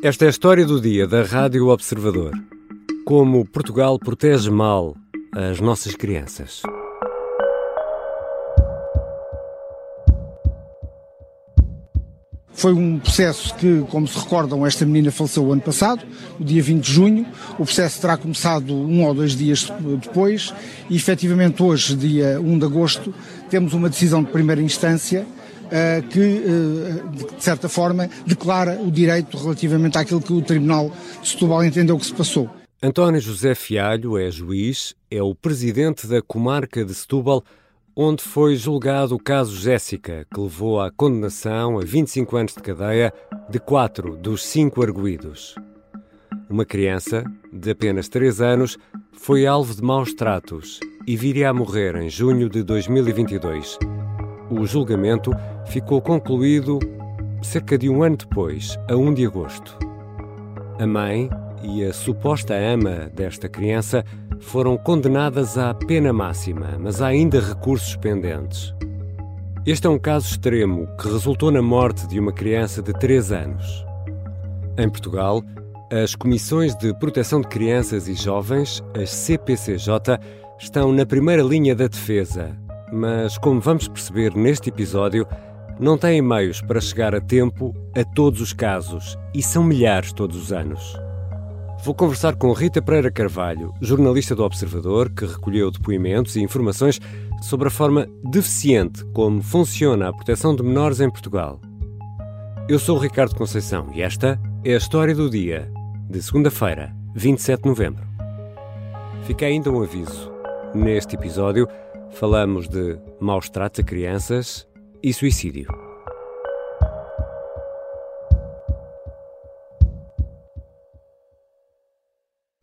Esta é a história do dia da Rádio Observador. Como Portugal protege mal as nossas crianças. Foi um processo que, como se recordam, esta menina faleceu o ano passado, no dia 20 de junho. O processo terá começado um ou dois dias depois e, efetivamente, hoje, dia 1 de agosto, temos uma decisão de primeira instância que, uh, de certa forma, declara o direito relativamente àquilo que o Tribunal de Setúbal entendeu que se passou. António José Fialho é juiz, é o presidente da comarca de Setúbal onde foi julgado o caso Jéssica, que levou à condenação a 25 anos de cadeia de quatro dos cinco arguídos. Uma criança, de apenas 3 anos, foi alvo de maus tratos e viria a morrer em junho de 2022. O julgamento ficou concluído cerca de um ano depois, a 1 de agosto. A mãe e a suposta ama desta criança foram condenadas à pena máxima, mas há ainda recursos pendentes. Este é um caso extremo que resultou na morte de uma criança de 3 anos. Em Portugal, as Comissões de Proteção de Crianças e Jovens, as CPCJ, estão na primeira linha da defesa, mas, como vamos perceber neste episódio, não têm meios para chegar a tempo a todos os casos e são milhares todos os anos. Vou conversar com Rita Pereira Carvalho, jornalista do Observador, que recolheu depoimentos e informações sobre a forma deficiente como funciona a proteção de menores em Portugal. Eu sou o Ricardo Conceição e esta é a história do dia, de segunda-feira, 27 de novembro. Fica ainda um aviso. Neste episódio, falamos de maus tratos a crianças e suicídio.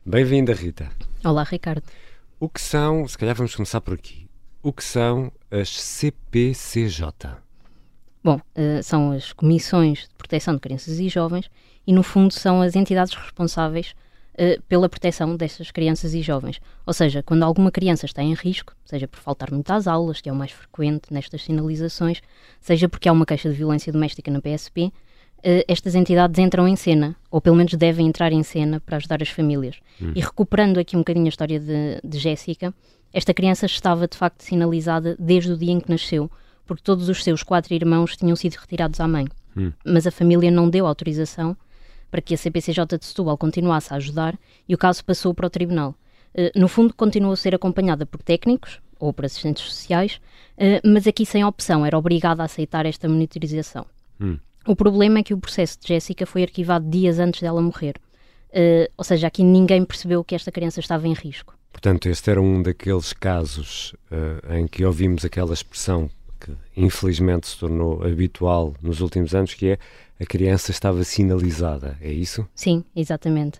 Bem-vinda, Rita. Olá, Ricardo. O que são, se calhar vamos começar por aqui, o que são as CPCJ? Bom, uh, são as Comissões de Proteção de Crianças e Jovens e, no fundo, são as entidades responsáveis uh, pela proteção destas crianças e jovens. Ou seja, quando alguma criança está em risco, seja por faltar muito às aulas, que é o mais frequente nestas sinalizações, seja porque há uma queixa de violência doméstica na PSP, uh, estas entidades entram em cena, ou pelo menos devem entrar em cena para ajudar as famílias. Hum. E recuperando aqui um bocadinho a história de, de Jéssica, esta criança estava de facto sinalizada desde o dia em que nasceu, porque todos os seus quatro irmãos tinham sido retirados à mãe. Hum. Mas a família não deu autorização para que a CPCJ de Setúbal continuasse a ajudar e o caso passou para o tribunal. Uh, no fundo, continuou a ser acompanhada por técnicos ou por assistentes sociais, uh, mas aqui sem opção, era obrigada a aceitar esta monitorização. Hum. O problema é que o processo de Jéssica foi arquivado dias antes dela morrer. Uh, ou seja, aqui ninguém percebeu que esta criança estava em risco. Portanto, este era um daqueles casos uh, em que ouvimos aquela expressão que infelizmente se tornou habitual nos últimos anos, que é a criança estava sinalizada, é isso? Sim, exatamente.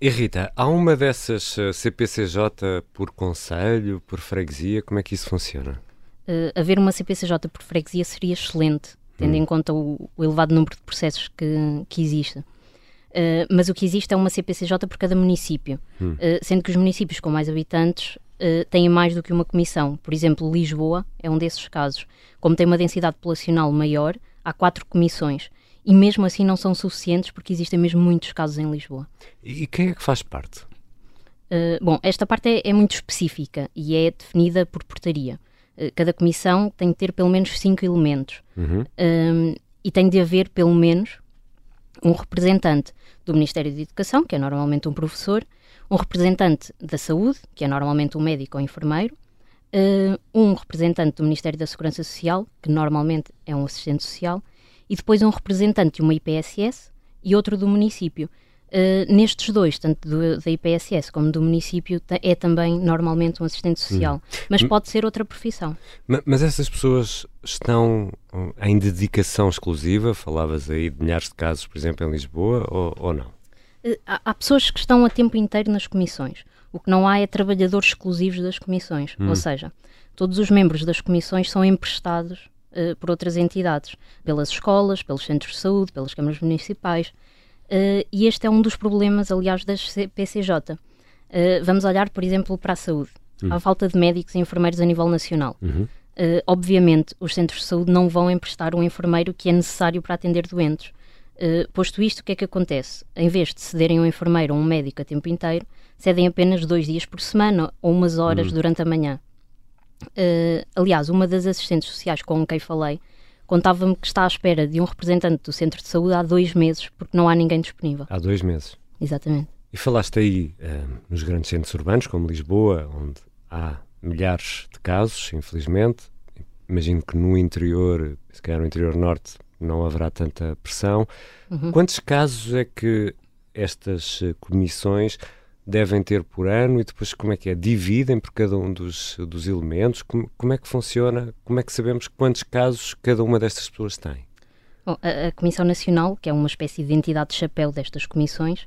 E Rita, há uma dessas uh, CPCJ por conselho, por freguesia, como é que isso funciona? Uh, haver uma CPCJ por freguesia seria excelente, tendo hum. em conta o, o, elevado número de processos que, que existe. Uh, mas o que existe é uma CPCJ por cada município, hum. uh, sendo que os municípios com mais habitantes uh, têm mais do que uma comissão. Por exemplo, Lisboa é um desses casos. Como tem uma densidade populacional maior, há quatro comissões. E mesmo assim não são suficientes porque existem mesmo muitos casos em Lisboa. E quem é que faz parte? bom, esta parte é, é muito específica e é definida por portaria. Eh, cada comissão tem de ter pelo menos cinco elementos uhum. um, e tem de haver pelo menos um representante do Ministério da Educação, que é normalmente um professor, um representante da Saúde, que é normalmente um médico ou enfermeiro, uh, um representante do Ministério da Segurança Social, que normalmente é um assistente social, e depois um representante de uma IPSS e outro do município. Uh, nestes dois, tanto do, da IPSS como do município, é também normalmente um assistente social, hum. mas pode ser outra profissão. Mas, mas, essas pessoas estão hum, em dedicação exclusiva? Falavas aí de milhares de casos, por exemplo, em Lisboa, ou, ou não? Há, pessoas que estão a tempo inteiro nas comissões. O que não há é trabalhadores exclusivos das comissões, hum. ou seja, todos os membros das comissões são emprestados uh, por outras entidades, pelas escolas, pelos centros de saúde, pelas câmaras municipais. Uh, e este é um dos problemas, aliás, das PCJ. Uh, eh, vamos olhar, por exemplo, para a saúde. Uhum. Há falta de médicos e enfermeiros a nível nacional. Uhum. Uh, obviamente, os centros de saúde não vão emprestar um enfermeiro que é necessário para atender doentes. Uh, posto isto, o que é que acontece? Em vez de cederem um enfermeiro ou um médico a tempo inteiro, cedem apenas dois dias por semana ou umas horas uhum. durante a manhã. Uh, aliás, uma das assistentes sociais com quem falei contava-me que está à espera de um representante do centro de saúde há dois meses, porque não há ninguém disponível. Há dois meses. Exatamente. E falaste aí uh, nos grandes centros urbanos, como Lisboa, onde há milhares de casos, infelizmente. Imagino que no interior, se calhar no interior norte, não haverá tanta pressão. Uhum. Quantos casos é que estas eh, comissões devem ter por ano e depois como é que é? Dividem por cada um dos, dos elementos? Como, como é que funciona? Como é que sabemos quantos casos cada uma destas pessoas tem? Bom, a, a, Comissão Nacional, que é uma espécie de entidade de chapéu destas comissões,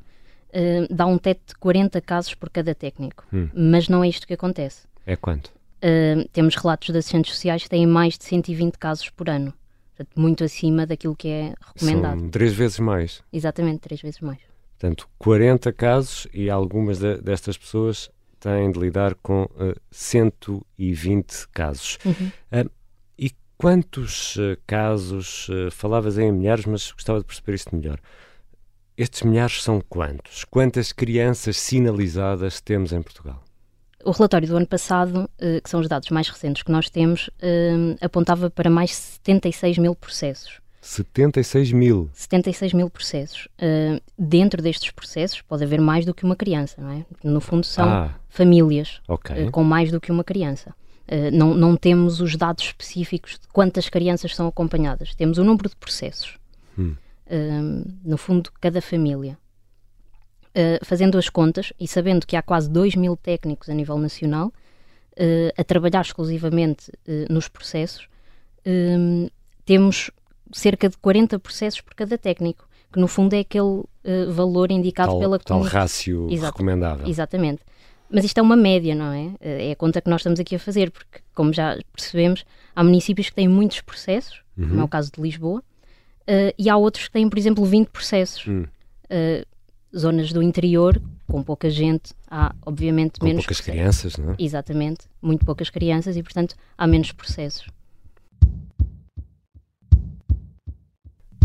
uh, dá um teto de 40 casos por cada técnico. Hum. Mas não é isto que acontece. É quanto? Uh, temos relatos de assistentes sociais que têm mais de 120 casos por ano. Portanto, muito acima daquilo que é recomendado. São três vezes mais. Exatamente, três vezes mais. Portanto, 40 casos e algumas de, destas pessoas têm de lidar com uh, 120 casos. Uhum. Uh, e quantos uh, casos, falavas em milhares, mas gostava de perceber isto melhor. Estes milhares são quantos? Quantas crianças sinalizadas temos em Portugal? O relatório do ano passado, que são os dados mais recentes que nós temos, apontava para mais de 76 mil processos. 76 mil. 76 mil processos. Uh, dentro destes processos pode haver mais do que uma criança, não é? No fundo são ah, famílias okay. uh, com mais do que uma criança. Uh, não, não temos os dados específicos de quantas crianças são acompanhadas. Temos o número de processos. Hum. no fundo, cada família. Fazendo as contas e sabendo que há quase 2 mil técnicos a nível nacional a trabalhar exclusivamente nos processos, temos cerca de 40 processos por cada técnico, que no fundo é aquele uh, valor indicado tal, pela Tal rácio Exato, recomendável. Exatamente. Mas isto é uma média, não é? Eh, é a conta que nós estamos aqui a fazer, porque, como já percebemos, há municípios que têm muitos processos, uhum. como é o caso de Lisboa, uh, e há outros que têm, por exemplo, 20 processos. Uhum. Uh, zonas do interior, com pouca gente, há obviamente com menos. poucas processos. crianças, não é? Exatamente, muito poucas crianças e, portanto, há menos processos.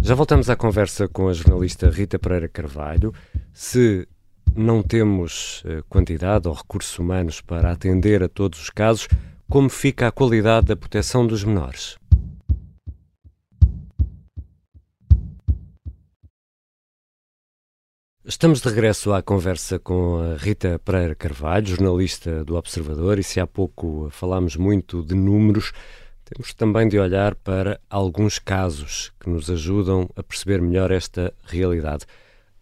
Já voltamos à conversa com a jornalista Rita Pereira Carvalho. Se não temos eh, quantidade ou recursos humanos para atender a todos os casos, como fica a qualidade da proteção dos menores? Estamos de regresso à conversa com a Rita Pereira Carvalho, jornalista do Observador, e se há pouco falámos muito de números, temos também de olhar para alguns casos que nos ajudam a perceber melhor esta realidade.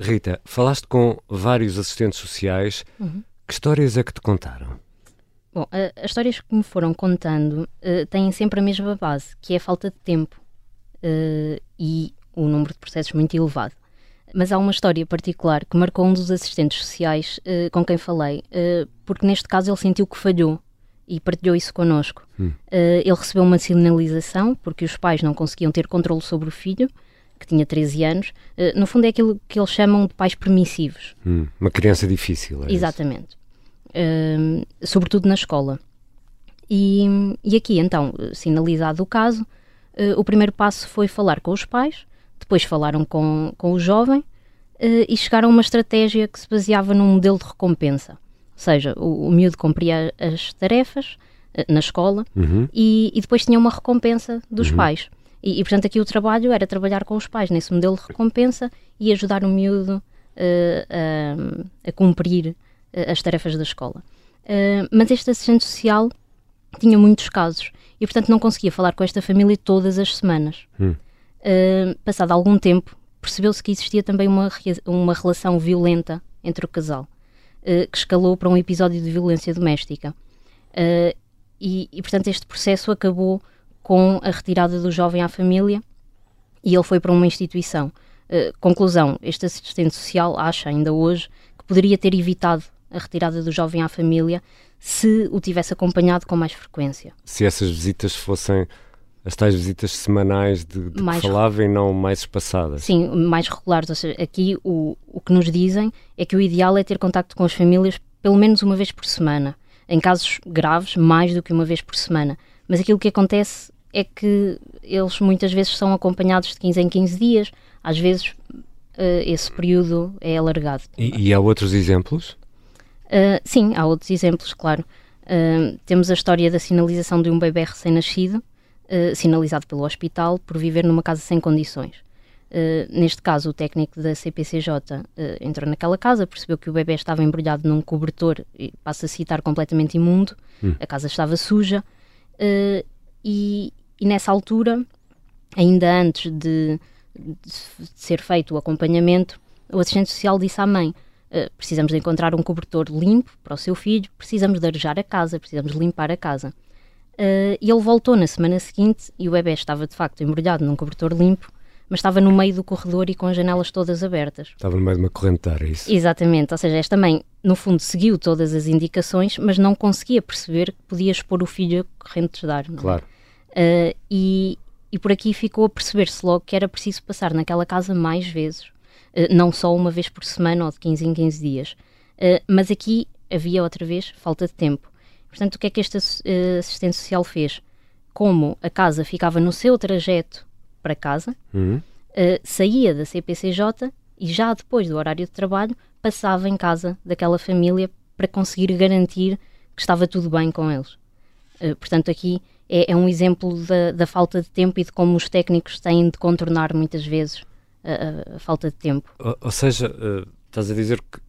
Rita, falaste com vários assistentes sociais. Uhum. Que histórias é que te contaram? Bom, as histórias que me foram contando uh, têm sempre a mesma base, que é a falta de tempo uh, e o número de processos muito elevado. Mas há uma história particular que marcou um dos assistentes sociais uh, com quem falei, porque neste caso ele sentiu que falhou e partilhou isso connosco. Hum. Uh, ele recebeu uma sinalização porque os pais não conseguiam ter controle sobre o filho, que tinha 13 anos. Uh, no fundo, é aquilo que eles chamam de pais permissivos. Hum. Uma criança difícil. É Exatamente. Uh, sobretudo na escola. E, e aqui, então, sinalizado o caso, o primeiro passo foi falar com os pais, depois falaram com, com o jovem e chegaram a uma estratégia que se baseava num modelo de recompensa seja, o, o miúdo cumpria as tarefas uh, na escola uhum. e, e, depois tinha uma recompensa dos uhum. pais. E, e, portanto, aqui o trabalho era trabalhar com os pais nesse modelo de recompensa e ajudar o miúdo uh, a, a, cumprir uh, as tarefas da escola. mas este assistente social tinha muitos casos e, portanto, não conseguia falar com esta família todas as semanas. Passado algum tempo, percebeu-se que existia também uma, uma relação violenta entre o casal. Eh, que escalou para um episódio de violência doméstica. Uh, e, e, portanto, este processo acabou com a retirada do jovem à família e ele foi para uma instituição. Uh, conclusão: este assistente social acha ainda hoje que poderia ter evitado a retirada do jovem à família se o tivesse acompanhado com mais frequência. Se essas visitas fossem as tais visitas semanais de, de mais que falava e não mais espaçadas. Sim, mais regulares. Ou seja, aqui o, o que nos dizem é que o ideal é ter contacto com as famílias pelo menos uma vez por semana. Em casos graves, mais do que uma vez por semana. Mas aquilo que acontece é que eles muitas vezes são acompanhados de 15 em 15 dias, às vezes uh, esse período é alargado. E, e há outros exemplos? Uh, sim, há outros exemplos, claro. Uh, temos a história da sinalização de um bebê recém-nascido, sinalizado pelo hospital, por viver numa casa sem condições. Uh, neste caso, o técnico da CPCJ uh, entrou naquela casa, percebeu que o bebê estava embrulhado num cobertor, e passa a citar, completamente imundo, hum. a casa estava suja, uh, e, e, nessa altura, ainda antes de, de, ser feito o acompanhamento, o assistente social disse à mãe: precisamos de encontrar um cobertor limpo para o seu filho, precisamos de arejar a casa, precisamos de limpar a casa. E ele voltou na semana seguinte e o bebê estava de facto embrulhado num cobertor limpo mas estava no meio do corredor e com as janelas todas abertas. Estava no meio de uma correnteira, é isso? Exatamente, ou seja, esta mãe, no fundo, seguiu todas as indicações, mas não conseguia perceber que podia expor o filho a correntes de ar. É? Claro. Uh, e, e por aqui ficou a perceber-se logo que era preciso passar naquela casa mais vezes, uh, não só uma vez por semana ou de 15 em 15 dias. Uh, mas aqui havia outra vez falta de tempo. Portanto, o que é que este assistente social fez? Como a casa ficava no seu trajeto para casa, uhum. uh, saía da CPCJ e já depois do horário de trabalho passava em casa daquela família para conseguir garantir que estava tudo bem com eles. Uh, portanto, aqui é, é um exemplo da, da, falta de tempo e de como os técnicos têm de contornar muitas vezes a, a falta de tempo. Ou, ou seja, uh, estás a dizer que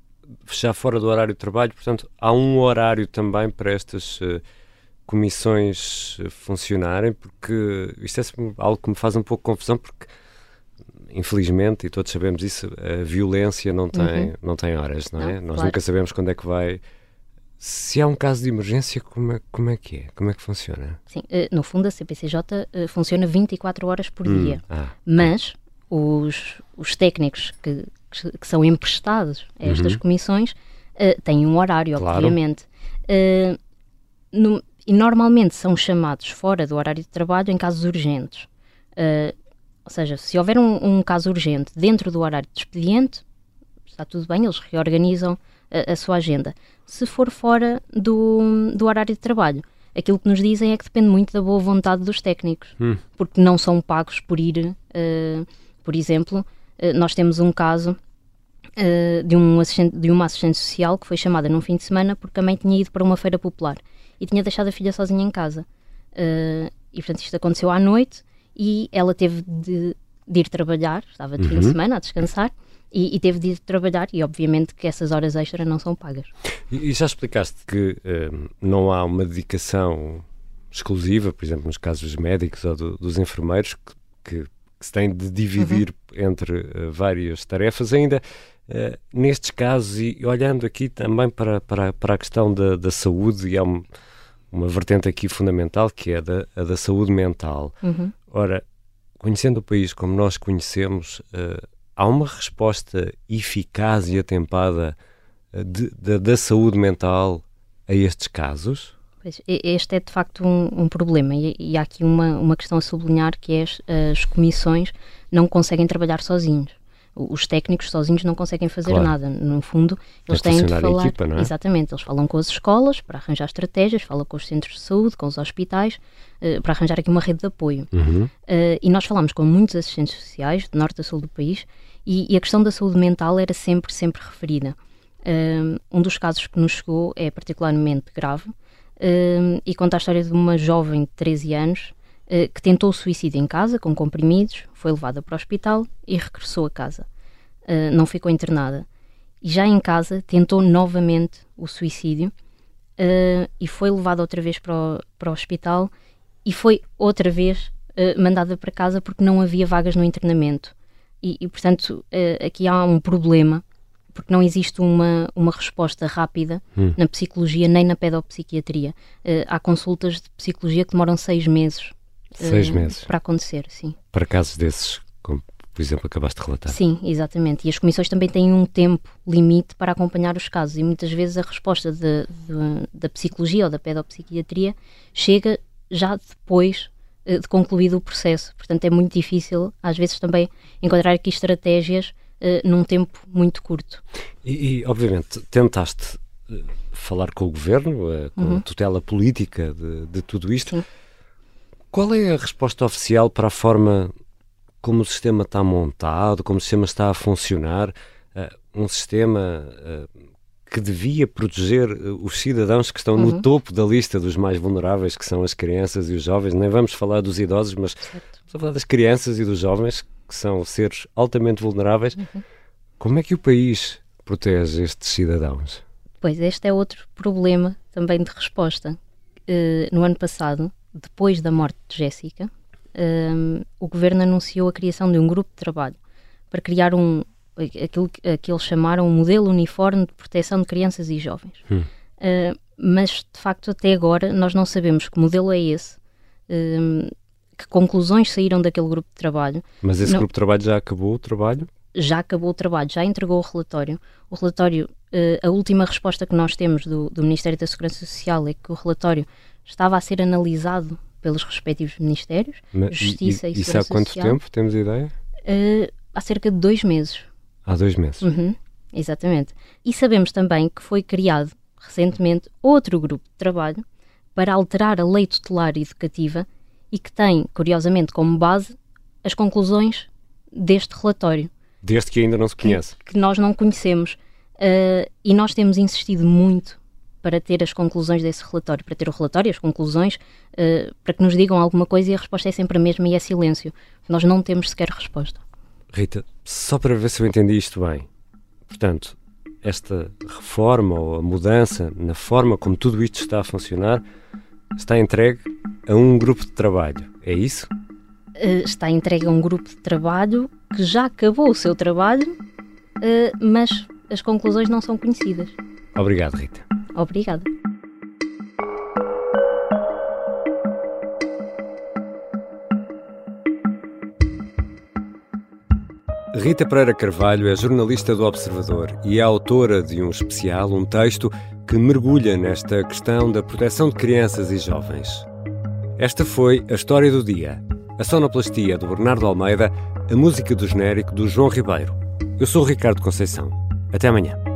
já fora do horário de trabalho, portanto, há um horário também para estas uh, comissões eh, funcionarem, porque isto é algo que me faz um pouco confusão, porque infelizmente, e todos sabemos isso, a violência não tem, uhum. não tem horas, não, é? Nós claro. nunca sabemos quando é que vai. Se há um caso de emergência, como é, como é que é? Como é que funciona? Sim, uh, no fundo a CPCJ funciona 24 horas por hum, dia, ah, mas os, os técnicos que, que, que, são emprestados a estas uhum. comissões uh, têm um horário, claro. obviamente. No, e normalmente são chamados fora do horário de trabalho em casos urgentes. Uh, ou seja, se houver um, um, caso urgente dentro do horário de expediente, está tudo bem, eles reorganizam a, a sua agenda. Se for fora do, do horário de trabalho, aquilo que nos dizem é que depende muito da boa vontade dos técnicos, hum. porque não são pagos por ir, uh, por exemplo, uh, nós temos um caso uh, de, um de uma assistente social que foi chamada num fim de semana porque a mãe tinha ido para uma feira popular e tinha deixado a filha sozinha em casa. Uh, e portanto isto aconteceu à noite e ela teve de, de ir trabalhar, estava de uhum. fim de uhum. semana a descansar. E, e, teve de ir trabalhar e obviamente que essas horas extras não são pagas. E, e já explicaste que não há uma dedicação exclusiva, por exemplo, nos casos médicos ou do, dos enfermeiros, que, que, que, se tem de dividir uhum. entre uh, várias tarefas. Ainda uh, nestes casos, e olhando aqui também para, para, para a questão da, da saúde, e há um, uma vertente aqui fundamental que é da, a da saúde mental. Uhum. Ora, conhecendo o país como nós conhecemos, uh, há uma resposta eficaz e atempada de, de, da saúde mental a estes casos? Este é de facto um, um problema e, e, há aqui uma, uma questão a sublinhar que é as, as comissões não conseguem trabalhar sozinhos os técnicos sozinhos não conseguem fazer claro. nada. No fundo, eles têm de falar. Equipa, é? Exatamente, eles falam com as escolas para arranjar estratégias, falam com os centros de saúde, com os hospitais, uh, para arranjar aqui uma rede de apoio. Uhum. Uh, e nós falamos com muitos assistentes sociais, de norte a sul do país, e, e a questão da saúde mental era sempre, sempre referida. Uh, um dos casos que nos chegou é particularmente grave e conta a história de uma jovem de 13 anos eh, que tentou suicídio em casa com comprimidos, foi levada para o hospital e regressou a casa. Uh, não ficou internada. E já em casa tentou novamente o suicídio uh, e foi levada outra vez para o, para o hospital e foi outra vez mandada para casa porque não havia vagas no internamento. E, e portanto, aqui há um problema porque não existe uma, uma resposta rápida hum. na psicologia nem na pedopsiquiatria. Uh, há consultas de psicologia que demoram seis meses Seis uh, meses. Para acontecer, sim. Para casos desses, como por exemplo acabaste de relatar. Sim, exatamente. E as comissões também têm um tempo limite para acompanhar os casos e muitas vezes a resposta de, de, da psicologia ou da pedopsiquiatria chega já depois uh, de concluído o processo. Portanto, é muito difícil, às vezes, também encontrar aqui estratégias uh, num tempo muito curto. E, e obviamente, tentaste falar com o governo, com uhum. a tutela política de, de tudo isto. Sim Qual é a resposta oficial para a forma como o sistema está montado, como o sistema está a funcionar? Uh, um sistema uh, que devia proteger os cidadãos que estão uhum. no topo da lista dos mais vulneráveis, que são as crianças e os jovens. Nem vamos falar dos idosos, mas certo. vamos falar das crianças e dos jovens, que são seres altamente vulneráveis. Uhum. Como é que o país protege estes cidadãos? Pois, este é outro problema também de resposta. Uh, no ano passado, depois da morte de Jéssica, uh, o governo anunciou a criação de um grupo de trabalho para criar um, aquilo que eles chamaram um modelo uniforme de proteção de crianças e jovens. Hum. Uh, mas, de facto, até agora nós não sabemos que modelo é esse, uh, que conclusões saíram daquele grupo de trabalho. Mas esse não, grupo de trabalho já acabou o trabalho? Já acabou o trabalho, já entregou o relatório. O relatório, uh, a última resposta que nós temos do, do Ministério da Segurança Social é que o relatório estava a ser analisado pelos respectivos ministérios, Mas, Justiça e, e, e Segurança Social. E há quanto Social. tempo? Temos ideia? há cerca de dois meses. Há dois meses. Uhum, exatamente. E sabemos também que foi criado recentemente outro grupo de trabalho para alterar a lei tutelar educativa e que tem, curiosamente, como base as conclusões deste relatório. Deste que ainda não se conhece. Que, que nós não conhecemos. Uh, e nós temos insistido muito para ter as conclusões desse relatório, para ter o relatório as conclusões, uh, para que nos digam alguma coisa e a resposta é sempre a mesma e é silêncio. Nós não temos sequer resposta. Rita, só para ver se eu entendi isto bem. Portanto, esta reforma ou a mudança na forma como tudo isto está a funcionar está entregue a um grupo de trabalho, é isso? Uh, está entregue a um grupo de trabalho que já acabou o seu trabalho, uh, mas as conclusões não são conhecidas. Obrigado, Rita. Obrigada. Rita Pereira Carvalho é jornalista do Observador e é autora de um especial, um texto, que mergulha nesta questão da proteção de crianças e jovens. Esta foi a história do dia. A sonoplastia do Bernardo Almeida, a música do genérico do João Ribeiro. Eu sou o Ricardo Conceição. Até amanhã.